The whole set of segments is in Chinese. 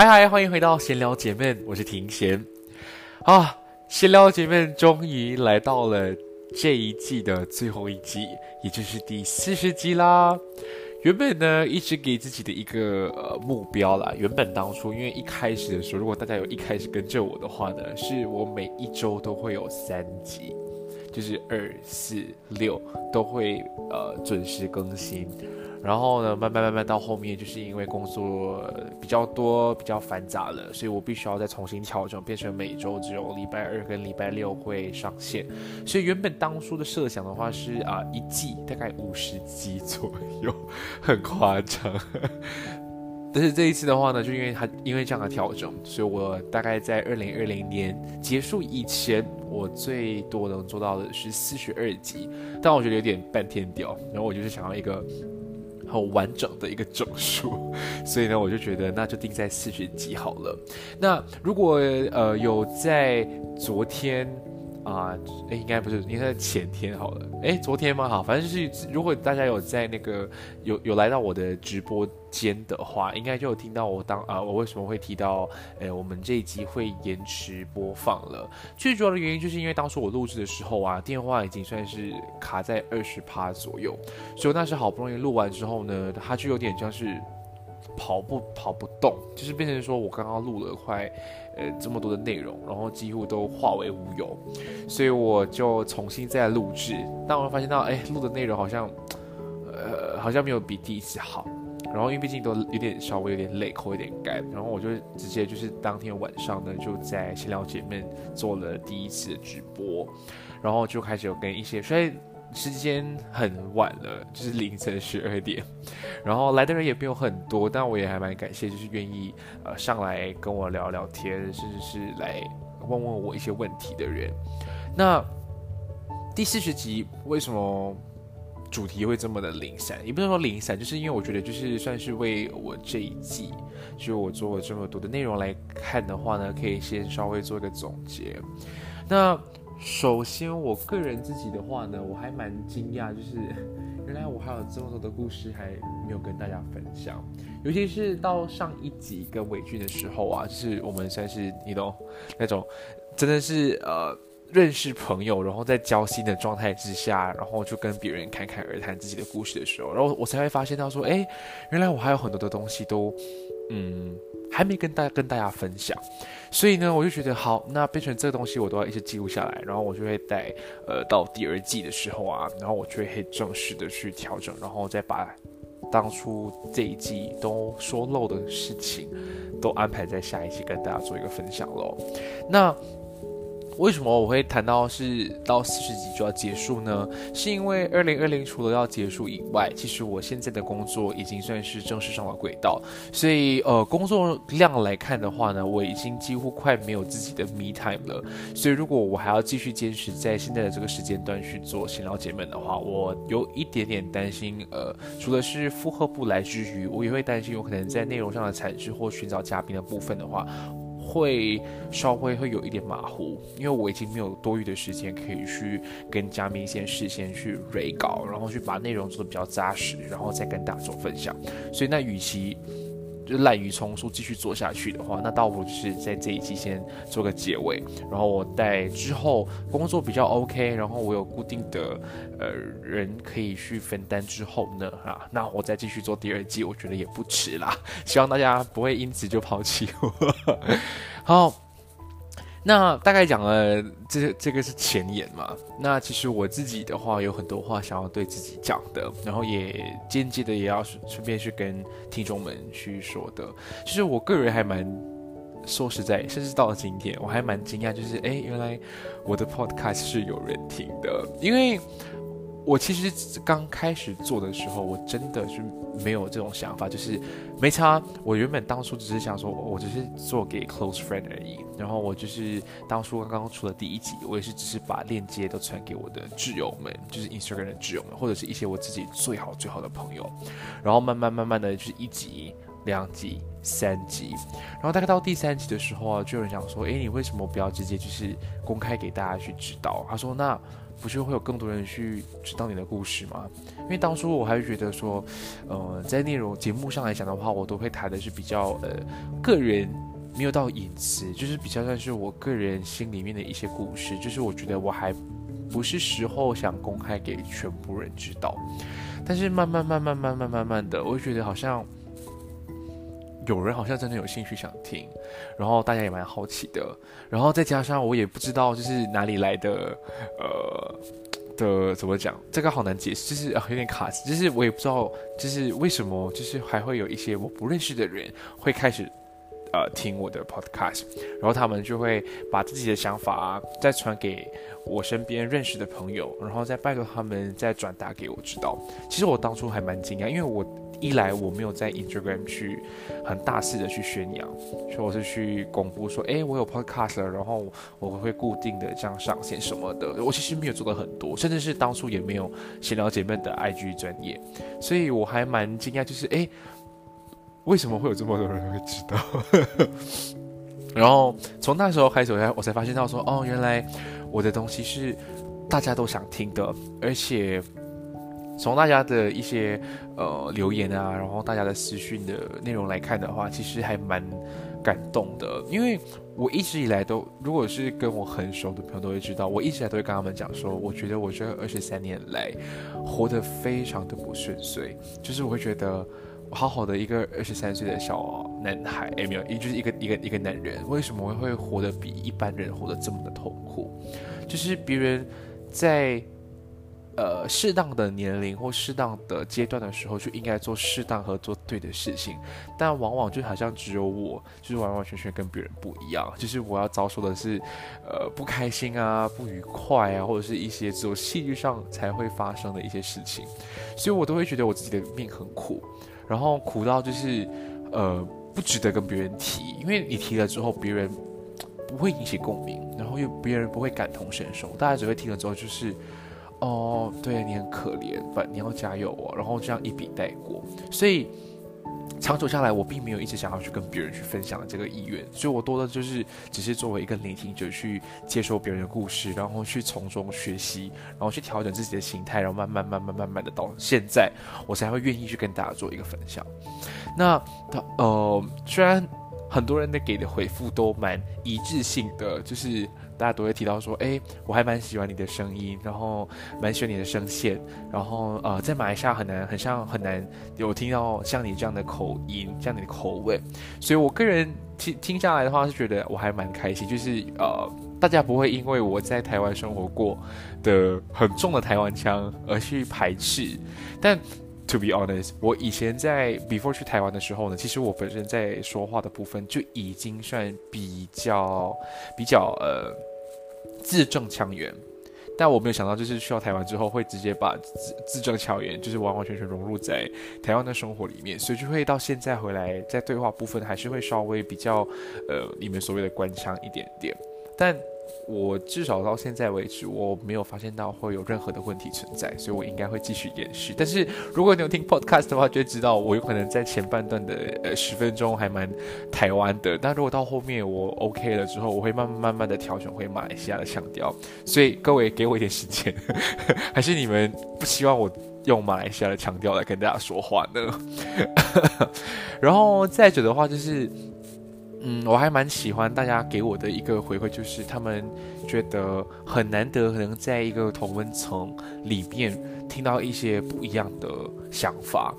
嗨嗨，欢迎回到闲聊姐妹，我是庭贤啊。闲聊姐妹终于来到了这一季的最后一集，也就是第四十集啦。原本呢，一直给自己的一个呃目标啦。原本当初因为一开始的时候，如果大家有一开始跟着我的话呢，是我每一周都会有三集，就是二四六都会呃准时更新。然后呢，慢慢慢慢到后面，就是因为工作比较多、比较繁杂了，所以我必须要再重新调整，变成每周只有礼拜二跟礼拜六会上线。所以原本当初的设想的话是啊，一季大概五十集左右，很夸张。但是这一次的话呢，就因为它因为这样的调整，所以我大概在二零二零年结束以前，我最多能做到的是四十二集，但我觉得有点半天屌。然后我就是想要一个。很完整的一个整数，所以呢，我就觉得那就定在四十几好了。那如果呃有在昨天。啊，哎，应该不是，应该前天好了。哎，昨天吗？好，反正就是，如果大家有在那个有有来到我的直播间的话，应该就有听到我当啊，我为什么会提到，哎，我们这一集会延迟播放了。最主要的原因就是因为当初我录制的时候啊，电话已经算是卡在二十趴左右，所以那时好不容易录完之后呢，它就有点像是。跑不跑不动，就是变成说我刚刚录了快，呃这么多的内容，然后几乎都化为乌有，所以我就重新再录制，但我发现到，哎，录的内容好像，呃好像没有比第一次好，然后因为毕竟都有点稍微有点累，口有点干，然后我就直接就是当天晚上呢就在闲聊姐妹做了第一次的直播，然后就开始有跟一些所以。时间很晚了，就是凌晨十二点，然后来的人也没有很多，但我也还蛮感谢，就是愿意呃上来跟我聊聊天，甚至是来问问我一些问题的人。那第四十集为什么主题会这么的零散？也不能说零散，就是因为我觉得就是算是为我这一季，就我做了这么多的内容来看的话呢，可以先稍微做一个总结。那首先，我个人自己的话呢，我还蛮惊讶，就是 原来我还有这么多的故事还没有跟大家分享。尤其是到上一集跟伟俊的时候啊，就是我们算是你懂那种，真的是呃认识朋友，然后在交心的状态之下，然后就跟别人侃侃而谈自己的故事的时候，然后我才会发现到说，哎，原来我还有很多的东西都嗯还没跟大家跟大家分享。所以呢，我就觉得好，那变成这个东西我都要一直记录下来，然后我就会在呃到第二季的时候啊，然后我就会正式的去调整，然后再把当初这一季都说漏的事情都安排在下一季跟大家做一个分享喽。那为什么我会谈到是到四十集就要结束呢？是因为二零二零除了要结束以外，其实我现在的工作已经算是正式上了轨道，所以呃，工作量来看的话呢，我已经几乎快没有自己的 me time 了。所以如果我还要继续坚持在现在的这个时间段去做闲聊姐妹的话，我有一点点担心，呃，除了是负荷不来之余，我也会担心有可能在内容上的产制或寻找嘉宾的部分的话。会稍微会有一点马虎，因为我已经没有多余的时间可以去跟嘉宾先事先去 re 稿，然后去把内容做的比较扎实，然后再跟大众分享。所以那与其就滥竽充数继续做下去的话，那倒不如是在这一季先做个结尾，然后我待之后工作比较 OK，然后我有固定的呃人可以去分担之后呢，啊，那我再继续做第二季，我觉得也不迟啦。希望大家不会因此就抛弃我。好。那大概讲了，这这个是前言嘛？那其实我自己的话，有很多话想要对自己讲的，然后也间接的也要顺便去跟听众们去说的。其实我个人还蛮说实在，甚至到了今天，我还蛮惊讶，就是哎，原来我的 podcast 是有人听的，因为。我其实刚开始做的时候，我真的是没有这种想法，就是没差。我原本当初只是想说，我只是做给 close friend 而已。然后我就是当初刚刚出的第一集，我也是只是把链接都传给我的挚友们，就是 Instagram 的挚友们，或者是一些我自己最好最好的朋友。然后慢慢慢慢的就是一集、两集、三集，然后大概到第三集的时候啊，就有人想说，诶，你为什么不要直接就是公开给大家去知道？他说，那。不是会有更多人去知道你的故事吗？因为当初我还是觉得说，呃，在内容节目上来讲的话，我都会谈的是比较呃个人，没有到隐私，就是比较算是我个人心里面的一些故事。就是我觉得我还不是时候想公开给全部人知道。但是慢慢慢慢慢慢慢慢的，我就觉得好像。有人好像真的有兴趣想听，然后大家也蛮好奇的，然后再加上我也不知道就是哪里来的，呃的怎么讲，这个好难解释，就是有点卡，就是我也不知道就是为什么，就是还会有一些我不认识的人会开始呃听我的 podcast，然后他们就会把自己的想法再传给我身边认识的朋友，然后再拜托他们再转达给我知道。其实我当初还蛮惊讶，因为我。一来我没有在 Instagram 去很大肆的去宣扬，所以我是去公布说，哎，我有 podcast 了，然后我会固定的这样上线什么的。我其实没有做到很多，甚至是当初也没有闲聊姐妹的 IG 专业，所以我还蛮惊讶，就是哎，为什么会有这么多人会知道？然后从那时候开始，我才我才发现到说，哦，原来我的东西是大家都想听的，而且。从大家的一些呃留言啊，然后大家的私讯的内容来看的话，其实还蛮感动的。因为我一直以来都，如果是跟我很熟的朋友都会知道，我一直以来都会跟他们讲说，我觉得我这二十三年来活得非常的不顺遂，就是我会觉得好好的一个二十三岁的小男孩，哎没有，也就是一个一个一个男人，为什么会活得比一般人活得这么的痛苦？就是别人在。呃，适当的年龄或适当的阶段的时候，就应该做适当和做对的事情。但往往就好像只有我，就是完完全全跟别人不一样。就是我要遭受的是，呃，不开心啊，不愉快啊，或者是一些只有戏剧上才会发生的一些事情。所以我都会觉得我自己的命很苦，然后苦到就是，呃，不值得跟别人提，因为你提了之后，别人不会引起共鸣，然后又别人不会感同身受，大家只会听了之后就是。哦，对你很可怜，不，你要加油哦。然后这样一笔带过，所以长久下来，我并没有一直想要去跟别人去分享这个意愿，所以我多的就是只是作为一个聆听者去接受别人的故事，然后去从中学习，然后去调整自己的心态，然后慢慢慢慢慢慢的到现在，我才会愿意去跟大家做一个分享。那他呃，虽然很多人的给的回复都蛮一致性的，就是。大家都会提到说，哎，我还蛮喜欢你的声音，然后蛮喜欢你的声线，然后呃，在马来西亚很难，很像很难有听到像你这样的口音，这样的口味，所以我个人听听下来的话是觉得我还蛮开心，就是呃，大家不会因为我在台湾生活过的很重的台湾腔而去排斥，但。To be honest，我以前在 before 去台湾的时候呢，其实我本身在说话的部分就已经算比较比较呃字正腔圆。但我没有想到，就是去到台湾之后，会直接把字字正腔圆，就是完完全全融入在台湾的生活里面，所以就会到现在回来，在对话部分还是会稍微比较，呃，你们所谓的官腔一点点，但。我至少到现在为止，我没有发现到会有任何的问题存在，所以我应该会继续延续。但是如果你有听 podcast 的话，就会知道我有可能在前半段的呃十分钟还蛮台湾的，但如果到后面我 OK 了之后，我会慢慢慢慢的调整回马来西亚的腔调。所以各位给我一点时间，还是你们不希望我用马来西亚的腔调来跟大家说话呢？然后再者的话就是。嗯，我还蛮喜欢大家给我的一个回馈，就是他们觉得很难得能在一个同温层里面听到一些不一样的想法。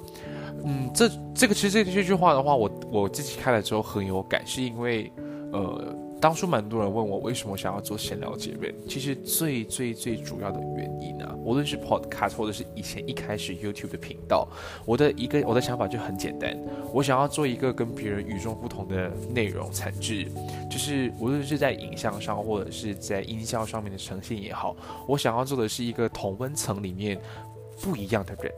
嗯，这这个其实这这句话的话，我我自己看了之后很有感，是因为呃。当初蛮多人问我为什么想要做闲聊节目，其实最最最主要的原因呢，无论是 Podcast 或者是以前一开始 YouTube 的频道，我的一个我的想法就很简单，我想要做一个跟别人与众不同的内容产制，就是无论是在影像上或者是在音效上面的呈现也好，我想要做的是一个同温层里面不一样的人。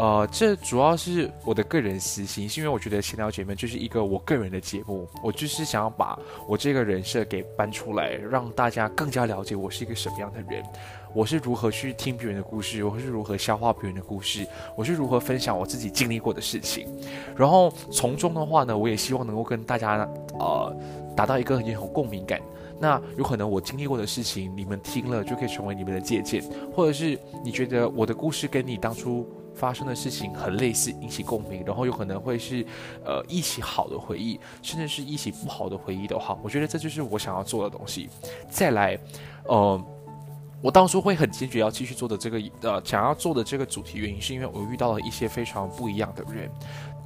呃，这主要是我的个人私心，是因为我觉得《闲聊姐妹》就是一个我个人的节目，我就是想要把我这个人设给搬出来，让大家更加了解我是一个什么样的人，我是如何去听别人的故事，我是如何消化别人的故事，我是如何分享我自己经历过的事情，然后从中的话呢，我也希望能够跟大家呃达到一个很有共鸣感。那有可能我经历过的事情，你们听了就可以成为你们的借鉴，或者是你觉得我的故事跟你当初。发生的事情很类似，引起共鸣，然后有可能会是，呃，一起好的回忆，甚至是一起不好的回忆的话，我觉得这就是我想要做的东西。再来，呃，我当初会很坚决要继续做的这个，呃，想要做的这个主题原因，是因为我遇到了一些非常不一样的人，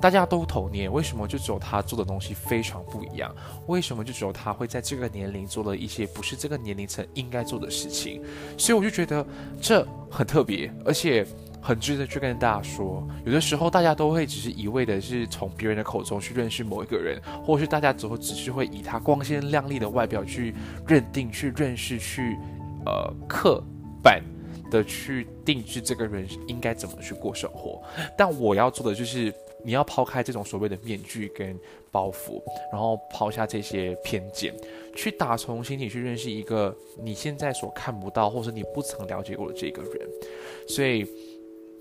大家都童年，为什么就只有他做的东西非常不一样？为什么就只有他会在这个年龄做了一些不是这个年龄层应该做的事情？所以我就觉得这很特别，而且。很值得去跟大家说，有的时候大家都会只是一味的是从别人的口中去认识某一个人，或是大家之后只是会以他光鲜亮丽的外表去认定、去认识、去呃刻板的去定制这个人应该怎么去过生活。但我要做的就是，你要抛开这种所谓的面具跟包袱，然后抛下这些偏见，去打从心底去认识一个你现在所看不到或者你不曾了解过的这个人，所以。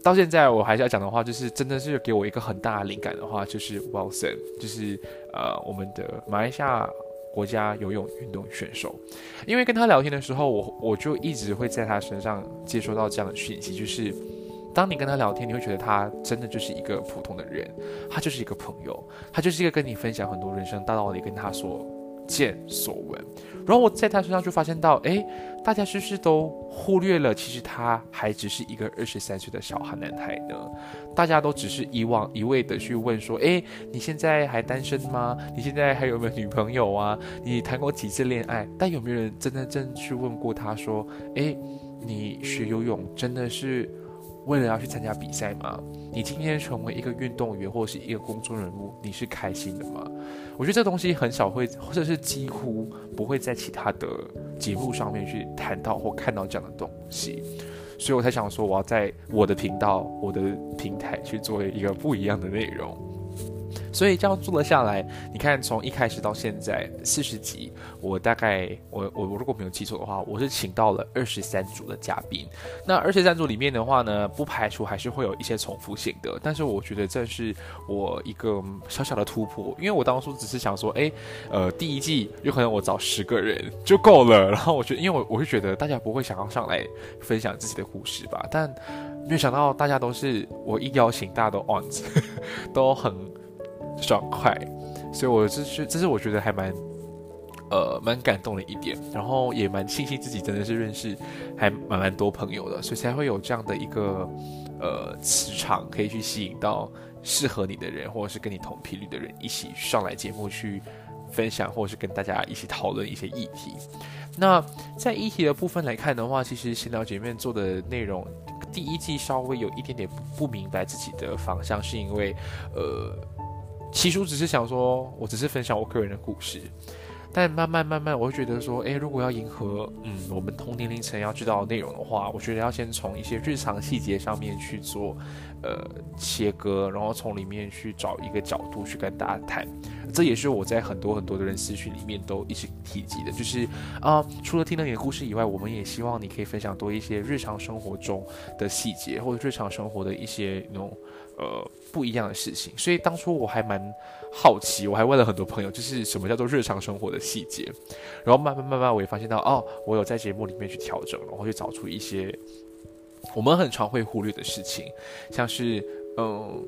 到现在我还是要讲的话，就是真的是给我一个很大的灵感的话，就是 Wilson，就是呃我们的马来西亚国家游泳运动选手。因为跟他聊天的时候，我我就一直会在他身上接收到这样的讯息，就是当你跟他聊天，你会觉得他真的就是一个普通的人，他就是一个朋友，他就是一个跟你分享很多人生大道理，跟他所见所闻。然后我在他身上就发现到，哎。大家是不是都忽略了？其实他还只是一个二十三岁的小孩男孩呢。大家都只是以往一味的去问说：“诶，你现在还单身吗？你现在还有没有女朋友啊？你谈过几次恋爱？”但有没有人真的真去问过他说：“诶，你学游泳真的是？”为了要去参加比赛吗？你今天成为一个运动员或者是一个公众人物，你是开心的吗？我觉得这东西很少会，或者是几乎不会在其他的节目上面去谈到或看到这样的东西，所以我才想说，我要在我的频道、我的平台去做一个不一样的内容。所以这样做了下来，你看从一开始到现在四十集，我大概我我我如果没有记错的话，我是请到了二十三组的嘉宾。那二十三组里面的话呢，不排除还是会有一些重复性的，但是我觉得这是我一个小小的突破，因为我当初只是想说，哎，呃，第一季有可能我找十个人就够了，然后我觉得，因为我我会觉得大家不会想要上来分享自己的故事吧，但没有想到大家都是我一邀请，大家都 on，都很。爽快，所以我这是这是我觉得还蛮，呃，蛮感动的一点，然后也蛮庆幸自己真的是认识还蛮蛮多朋友的，所以才会有这样的一个呃磁场，可以去吸引到适合你的人，或者是跟你同频率的人一起上来节目去分享，或者是跟大家一起讨论一些议题。那在议题的部分来看的话，其实闲聊姐妹做的内容，第一季稍微有一点点不明白自己的方向，是因为呃。起初只是想说，我只是分享我个人的故事，但慢慢慢慢，我会觉得说，诶，如果要迎合，嗯，我们同年龄层要知道的内容的话，我觉得要先从一些日常细节上面去做，呃，切割，然后从里面去找一个角度去跟大家谈。这也是我在很多很多的人私讯里面都一直提及的，就是啊，除了听了你的故事以外，我们也希望你可以分享多一些日常生活中的细节，或者日常生活的一些那种。呃，不一样的事情，所以当初我还蛮好奇，我还问了很多朋友，就是什么叫做日常生活的细节。然后慢慢慢慢，我也发现到，哦，我有在节目里面去调整，然后去找出一些我们很常会忽略的事情，像是，嗯，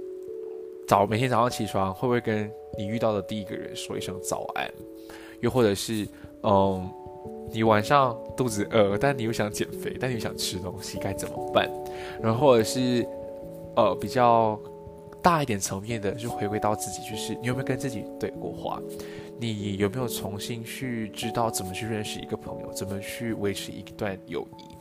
早每天早上起床会不会跟你遇到的第一个人说一声早安？又或者是，嗯，你晚上肚子饿，但你又想减肥，但你又想吃东西，该怎么办？然后或者是。呃，比较大一点层面的，就回归到自己，就是你有没有跟自己对过话？你有没有重新去知道怎么去认识一个朋友，怎么去维持一段友谊？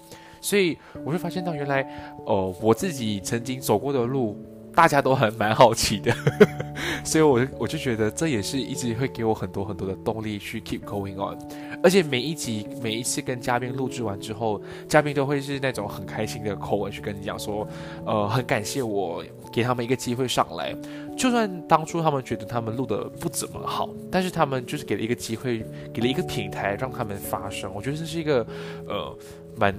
所以我就发现到，原来，呃，我自己曾经走过的路。大家都还蛮好奇的，所以我我就觉得这也是一直会给我很多很多的动力去 keep going on，而且每一集每一次跟嘉宾录制完之后，嘉宾都会是那种很开心的口吻去跟你讲说，呃，很感谢我给他们一个机会上来，就算当初他们觉得他们录的不怎么好，但是他们就是给了一个机会，给了一个平台让他们发声，我觉得这是一个呃蛮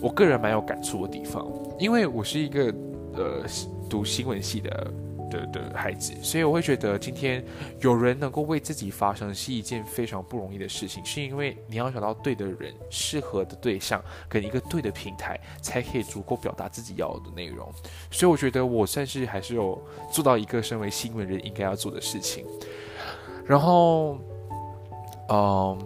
我个人蛮有感触的地方，因为我是一个呃。读新闻系的的的孩子，所以我会觉得今天有人能够为自己发声是一件非常不容易的事情，是因为你要找到对的人、适合的对象跟一个对的平台，才可以足够表达自己要的内容。所以我觉得我算是还是有做到一个身为新闻人应该要做的事情。然后，嗯。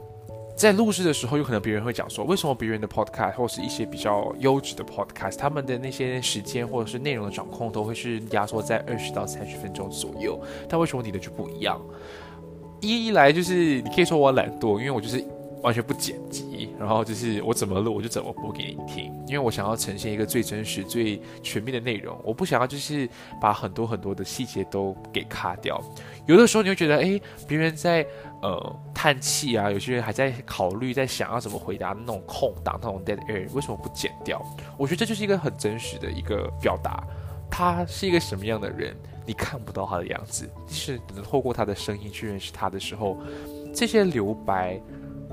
在录制的时候，有可能别人会讲说，为什么别人的 podcast 或是一些比较优质的 podcast，他们的那些时间或者是内容的掌控都会是压缩在二十到三十分钟左右，但为什么你的就不一样？一一来就是你可以说我懒惰，因为我就是完全不剪辑，然后就是我怎么录我就怎么播给你听，因为我想要呈现一个最真实、最全面的内容，我不想要就是把很多很多的细节都给卡掉。有的时候你会觉得，哎，别人在。呃，叹气啊，有些人还在考虑，在想要怎么回答那种空档，那种 dead air，为什么不剪掉？我觉得这就是一个很真实的一个表达。他是一个什么样的人，你看不到他的样子，是能透过他的声音去认识他的时候，这些留白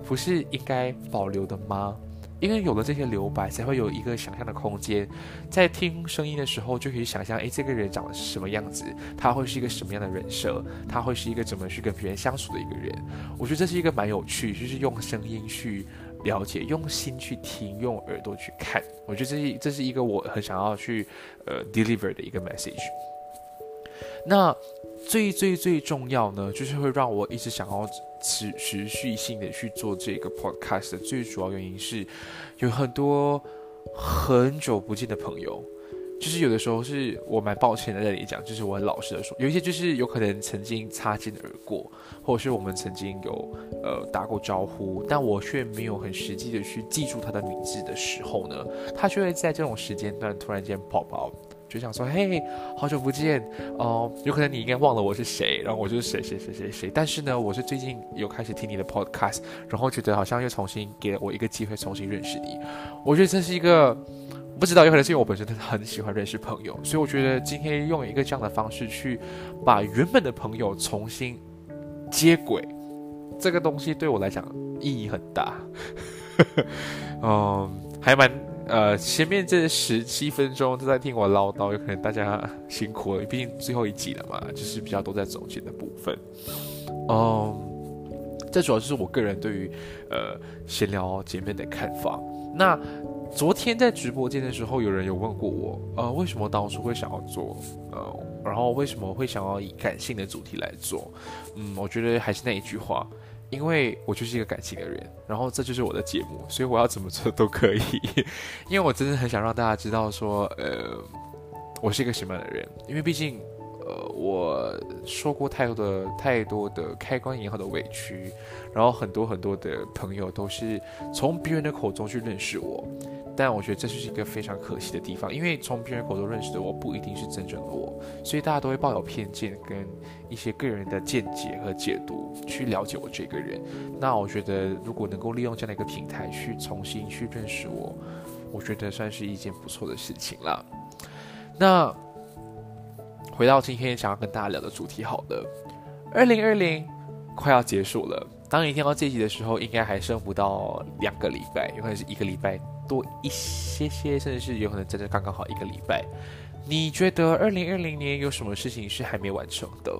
不是应该保留的吗？因为有了这些留白，才会有一个想象的空间，在听声音的时候就可以想象，诶，这个人长得是什么样子，他会是一个什么样的人设，他会是一个怎么去跟别人相处的一个人。我觉得这是一个蛮有趣，就是用声音去了解，用心去听，用耳朵去看。我觉得这是这是一个我很想要去呃 deliver 的一个 message。那最最最重要呢，就是会让我一直想要。持持续性的去做这个 podcast 最主要原因是，有很多很久不见的朋友，就是有的时候是我蛮抱歉的在这里讲，就是我很老实的说，有一些就是有可能曾经擦肩而过，或者是我们曾经有呃打过招呼，但我却没有很实际的去记住他的名字的时候呢，他就会在这种时间段突然间跑跑。就想说，嘿，好久不见哦，有可能你应该忘了我是谁，然后我就是谁谁谁谁谁。但是呢，我是最近有开始听你的 podcast，然后觉得好像又重新给了我一个机会，重新认识你。我觉得这是一个不知道，有可能是因为我本身真的很喜欢认识朋友，所以我觉得今天用一个这样的方式去把原本的朋友重新接轨，这个东西对我来讲意义很大。嗯，还蛮。呃，前面这十七分钟都在听我唠叨，有可能大家辛苦了，毕竟最后一集了嘛，就是比较多在总结的部分。嗯，这主要就是我个人对于呃闲聊姐妹的看法。那昨天在直播间的时候，有人有问过我，呃，为什么当初会想要做，呃，然后为什么会想要以感性的主题来做？嗯，我觉得还是那一句话。因为我就是一个感性的人，然后这就是我的节目，所以我要怎么做都可以。因为我真的很想让大家知道说，呃，我是一个什么样的人。因为毕竟，呃，我受过太多的太多的开关以后的委屈，然后很多很多的朋友都是从别人的口中去认识我。但我觉得这就是一个非常可惜的地方，因为从别人口中认识的我不一定是真正的我，所以大家都会抱有偏见跟一些个人的见解和解读去了解我这个人。那我觉得如果能够利用这样的一个平台去重新去认识我，我觉得算是一件不错的事情了。那回到今天想要跟大家聊的主题，好了，二零二零快要结束了。当你听到这集的时候，应该还剩不到两个礼拜，有可能是一个礼拜多一些些，甚至是有可能真的刚刚好一个礼拜。你觉得二零二零年有什么事情是还没完成的？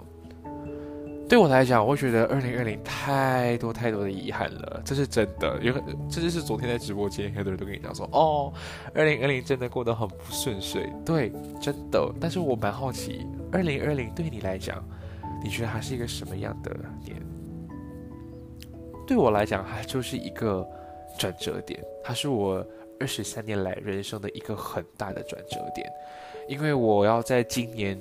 对我来讲，我觉得二零二零太多太多的遗憾了，这是真的。有，这就是昨天在直播间很多人都跟你讲说，哦，二零二零真的过得很不顺遂。对，真的。但是我蛮好奇，二零二零对你来讲，你觉得它是一个什么样的年？对我来讲，它就是一个转折点，它是我二十三年来人生的一个很大的转折点，因为我要在今年，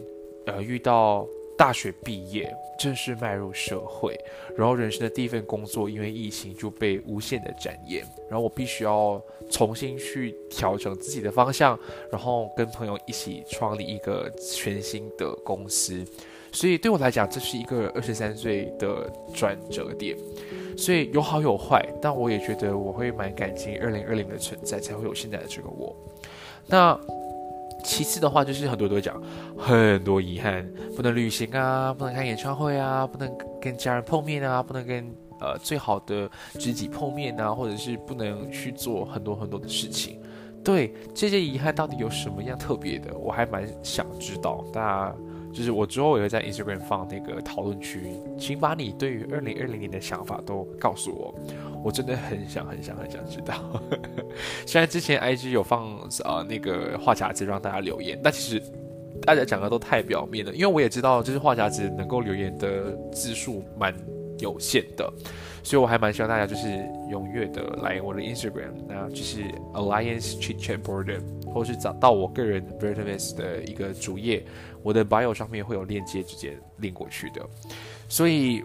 呃，遇到大学毕业，正式迈入社会，然后人生的第一份工作因为疫情就被无限的展延，然后我必须要重新去调整自己的方向，然后跟朋友一起创立一个全新的公司，所以对我来讲，这是一个二十三岁的转折点。所以有好有坏，但我也觉得我会蛮感激二零二零的存在，才会有现在的这个我。那其次的话，就是很多都讲很多遗憾，不能旅行啊，不能看演唱会啊，不能跟家人碰面啊，不能跟呃最好的知己碰面啊，或者是不能去做很多很多的事情。对这些遗憾到底有什么样特别的？我还蛮想知道，大家。就是我之后也会在 Instagram 放那个讨论区，请把你对于二零二零年的想法都告诉我，我真的很想很想很想知道。虽然之前 IG 有放呃那个话匣子让大家留言，但其实大家讲的都太表面了，因为我也知道就是话匣子能够留言的字数蛮有限的。所以，我还蛮希望大家就是踊跃的来我的 Instagram，那就是 Alliance Chit Chat Board，或是找到我个人 Vertivis 的一个主页，我的 bio 上面会有链接，直接连过去的。所以，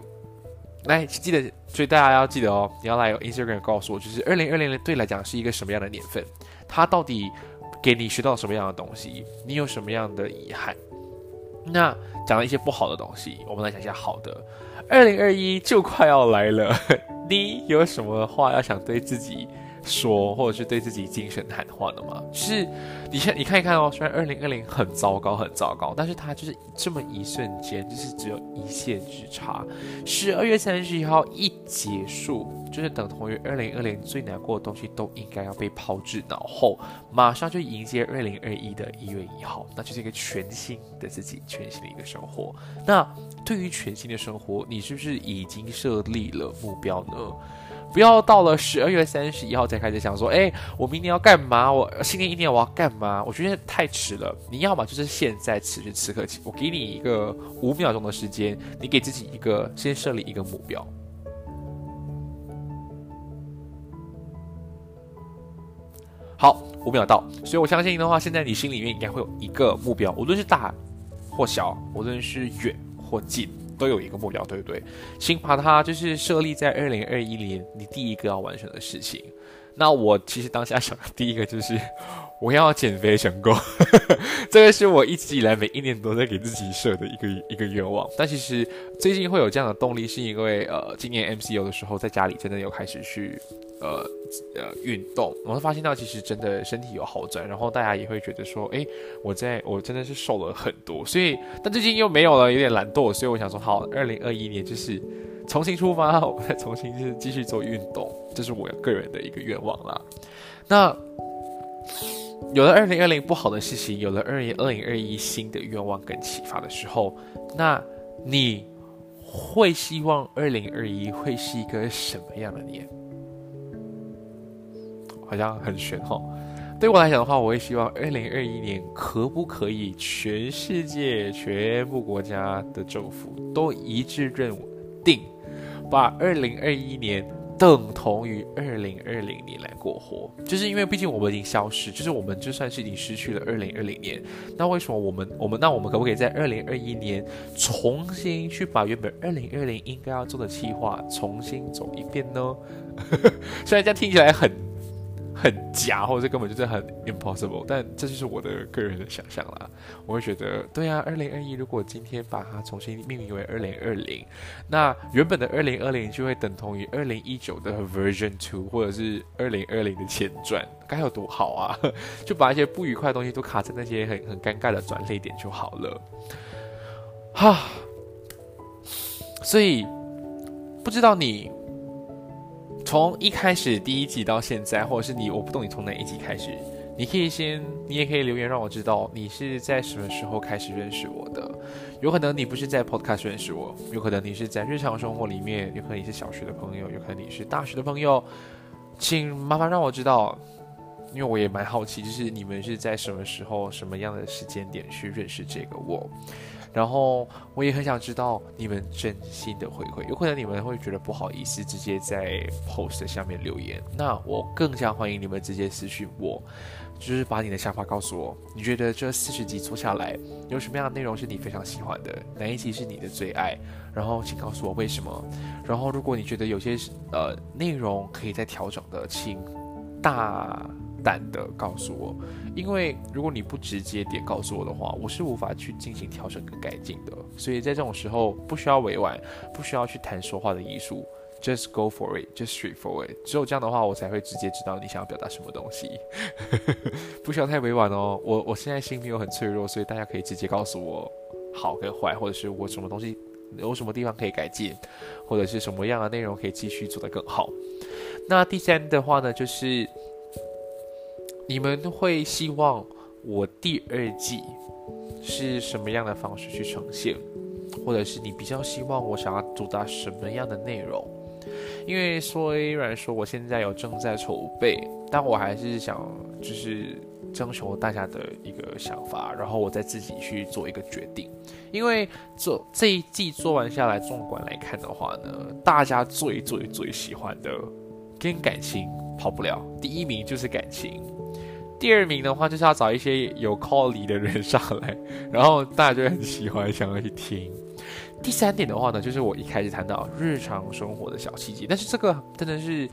来记得，所以大家要记得哦，你要来 Instagram 告诉我，就是二零二零年对来讲是一个什么样的年份，它到底给你学到什么样的东西，你有什么样的遗憾？那讲了一些不好的东西，我们来讲一下好的。二零二一就快要来了，你有什么话要想对自己说，或者是对自己精神喊话的吗？是，你先你看一看哦。虽然二零二零很糟糕，很糟糕，但是它就是这么一瞬间，就是只有一线之差。十二月三十一号一结束。就是等同于二零二零最难过的东西都应该要被抛至脑后，马上就迎接二零二一的一月一号，那就是一个全新的自己，全新的一个生活。那对于全新的生活，你是不是已经设立了目标呢？不要到了十二月三十一号才开始想说，哎，我明年要干嘛？我新年一年我要干嘛？我觉得太迟了。你要么就是现在此时此刻起，我给你一个五秒钟的时间，你给自己一个先设立一个目标。好，五秒到，所以我相信的话，现在你心里面应该会有一个目标，无论是大或小，无论是远或近，都有一个目标，对不对？请把它就是设立在二零二一年你第一个要完成的事情。那我其实当下想的第一个就是 我要减肥成功，这个是我一直以来每一年都在给自己设的一个一个愿望。但其实最近会有这样的动力，是因为呃，今年 MCU 的时候，在家里真的有开始去。呃呃，运动，我会发现到其实真的身体有好转，然后大家也会觉得说，哎，我在我真的是瘦了很多，所以但最近又没有了，有点懒惰，所以我想说，好，二零二一年就是重新出发，我再重新就是继续做运动，这是我个人的一个愿望啦。那有了二零二零不好的事情，有了二零二零二一新的愿望跟启发的时候，那你会希望二零二一会是一个什么样的年？好像很玄哈，对我来讲的话，我也希望二零二一年可不可以全世界全部国家的政府都一致认定，把二零二一年等同于二零二零年来过活，就是因为毕竟我们已经消失，就是我们就算是已经失去了二零二零年，那为什么我们我们那我们可不可以在二零二一年重新去把原本二零二零应该要做的计划重新走一遍呢？虽然这样听起来很。很假，或者根本就是很 impossible。但这就是我的个人的想象啦。我会觉得，对啊，二零二一如果今天把它重新命名为二零二零，那原本的二零二零就会等同于二零一九的 version two，或者是二零二零的前传，该有多好啊！就把一些不愉快的东西都卡在那些很很尴尬的转泪点就好了。哈，所以不知道你。从一开始第一集到现在，或者是你，我不懂你从哪一集开始，你可以先，你也可以留言让我知道你是在什么时候开始认识我的。有可能你不是在 Podcast 认识我，有可能你是在日常生活里面，有可能你是小学的朋友，有可能你是大学的朋友，请麻烦让我知道，因为我也蛮好奇，就是你们是在什么时候、什么样的时间点去认识这个我。然后我也很想知道你们真心的回馈，有可能你们会觉得不好意思直接在 post 下面留言，那我更加欢迎你们直接私讯我，就是把你的想法告诉我。你觉得这四十集做下来有什么样的内容是你非常喜欢的？哪一集是你的最爱？然后请告诉我为什么。然后如果你觉得有些呃内容可以再调整的，请大。胆的告诉我，因为如果你不直接点告诉我的话，我是无法去进行调整跟改进的。所以在这种时候，不需要委婉，不需要去谈说话的艺术，just go for it，just straight for it。只有这样的话，我才会直接知道你想要表达什么东西，不需要太委婉哦。我我现在心没有很脆弱，所以大家可以直接告诉我好跟坏，或者是我什么东西有什么地方可以改进，或者是什么样的内容可以继续做得更好。那第三的话呢，就是。你们会希望我第二季是什么样的方式去呈现，或者是你比较希望我想要主打什么样的内容？因为虽然说我现在有正在筹备，但我还是想就是征求大家的一个想法，然后我再自己去做一个决定。因为做这一季做完下来，纵观来看的话呢，大家最最最喜欢的跟感情跑不了，第一名就是感情。第二名的话，就是要找一些有 call 的人上来，然后大家就很喜欢，想要去听。第三点的话呢，就是我一开始谈到日常生活的小细节，但是这个真的是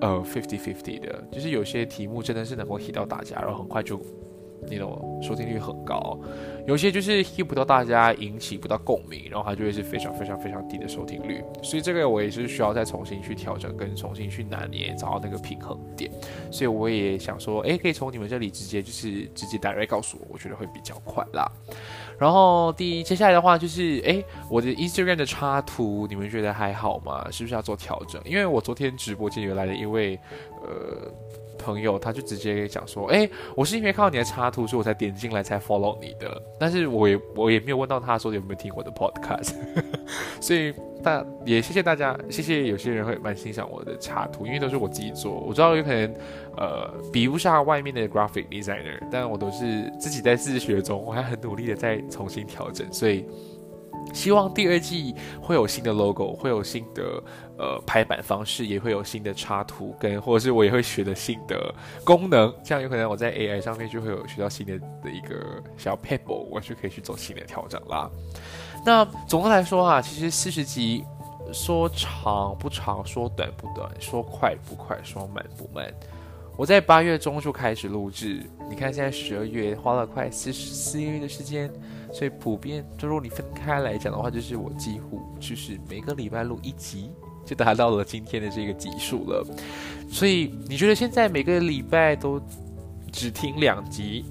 呃 fifty fifty 的，就是有些题目真的是能够 hit 到大家，然后很快就。那种收听率很高，有些就是 hit 不到大家，引起不到共鸣，然后它就会是非常非常非常低的收听率。所以这个我也是需要再重新去调整，跟重新去拿捏，找到那个平衡点。所以我也想说，哎，可以从你们这里直接就是直接 direct 告诉我，我觉得会比较快啦。然后第一接下来的话就是，哎，我的 Instagram 的插图，你们觉得还好吗？是不是要做调整？因为我昨天直播间原来的一位，呃。朋友，他就直接讲说：“哎，我是因为看到你的插图，所以我才点进来才 follow 你的。但是我也我也没有问到他说有没有听我的 podcast，所以大也谢谢大家，谢谢有些人会蛮欣赏我的插图，因为都是我自己做。我知道有可能呃比不上外面的 graphic designer，但我都是自己在自学中，我还很努力的在重新调整，所以。”希望第二季会有新的 logo，会有新的呃排版方式，也会有新的插图，跟或者是我也会学的新的功能，这样有可能我在 AI 上面就会有学到新的的一个小 pebble，我就可以去做新的调整啦。那总的来说啊，其实四十集说长不长，说短不短，说快不快，说慢不慢。我在八月中就开始录制，你看现在十二月花了快四十四个月的时间。所以普遍，就如果你分开来讲的话，就是我几乎就是每个礼拜录一集，就达到了今天的这个集数了。所以你觉得现在每个礼拜都只听两集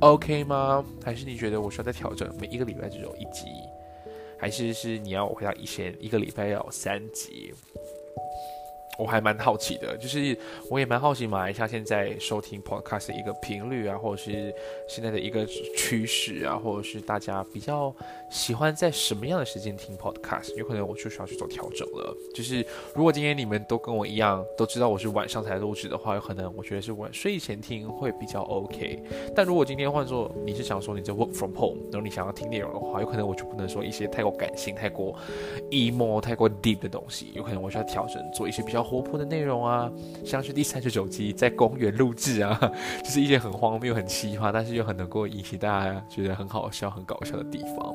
，OK 吗？还是你觉得我需要再调整，每一个礼拜只有一集？还是是你要我回到以前一个礼拜要三集？我还蛮好奇的，就是我也蛮好奇马来西亚现在收听 podcast 的一个频率啊，或者是现在的一个趋势啊，或者是大家比较喜欢在什么样的时间听 podcast，有可能我就需要去做调整了。就是如果今天你们都跟我一样，都知道我是晚上才录制的话，有可能我觉得是晚睡前听会比较 OK。但如果今天换做你是想说你在 work from home，然后你想要听内容的话，有可能我就不能说一些太过感性、太过 emo、太过 deep 的东西，有可能我需要调整做一些比较。活泼的内容啊，像是第三十九集在公园录制啊，就是一些很荒谬、很奇葩，但是又很能够引起大家觉得很好笑、很搞笑的地方，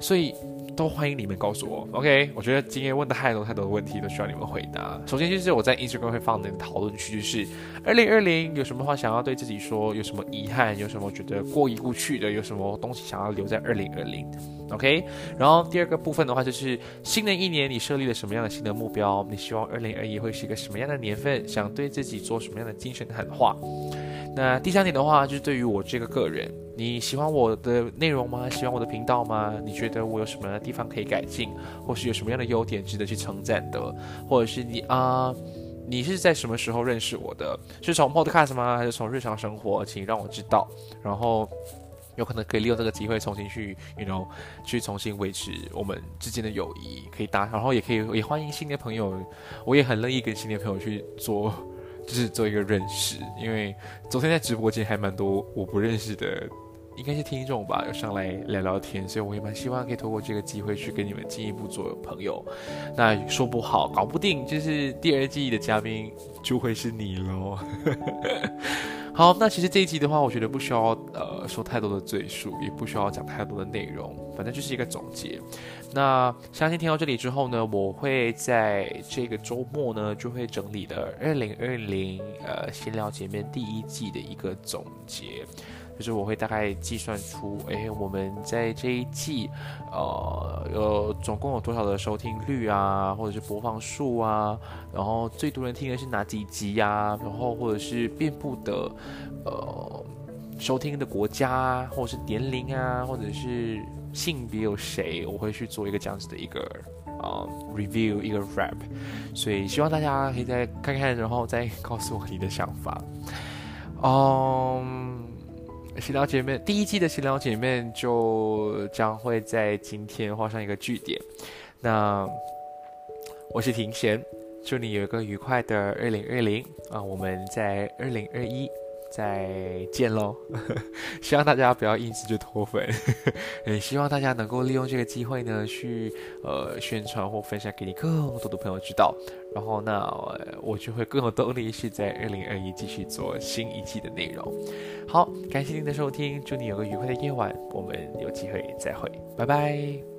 所以。都欢迎你们告诉我，OK？我觉得今天问的太多太多的问题都需要你们回答。首先就是我在 Instagram 会放的讨论区，就是二零二零有什么话想要对自己说，有什么遗憾，有什么觉得过意不去的，有什么东西想要留在二零二零，OK？然后第二个部分的话就是新的一年你设立了什么样的新的目标？你希望二零二一会是一个什么样的年份？想对自己做什么样的精神喊话？那第三点的话就是对于我这个个人。你喜欢我的内容吗？喜欢我的频道吗？你觉觉得我有什么样的地方可以改进，或是有什么样的优点值得去称赞的？或者是你啊，你是在什么时候认识我的？是从 Podcast 吗？还是从日常生活？请让我知道，然后有可能可以利用这个机会重新去，you know，去重新维持我们之间的友谊，可以搭，然后也可以也欢迎新的朋友，我也很乐意跟新的朋友去做。就是做一个认识，因为昨天在直播间还蛮多我不认识的，应该是听众吧，有上来聊聊天，所以我也蛮希望可以透过这个机会去跟你们进一步做朋友。那说不好，搞不定，就是第二季的嘉宾就会是你喽。好，那其实这一集的话，我觉得不需要呃说太多的赘述，也不需要讲太多的内容，反正就是一个总结。那相信听到这里之后呢，我会在这个周末呢就会整理的二零二零呃闲聊前面第一季的一个总结。就是我会大概计算出，哎，我们在这一季，呃，有总共有多少的收听率啊，或者是播放数啊，然后最多人听的是哪几集呀，然后或者是遍布的，呃，收听的国家啊，或者是年龄啊，或者是性别有谁，我会去做一个这样子的一个啊 review 一个 rap，所以希望大家可以再看看，然后再告诉我你的想法，嗯。闲聊姐妹第一季的闲聊姐妹就将会在今天画上一个句点。那我是庭贤，祝你有一个愉快的二零二零啊！我们在二零二一。再见喽！希望大家不要因此就脱粉，也希望大家能够利用这个机会呢，去呃宣传或分享给你更多的朋友知道。然后那我就会更有动力是在二零二一继续做新一季的内容。好，感谢您的收听，祝你有个愉快的夜晚，我们有机会再会，拜拜。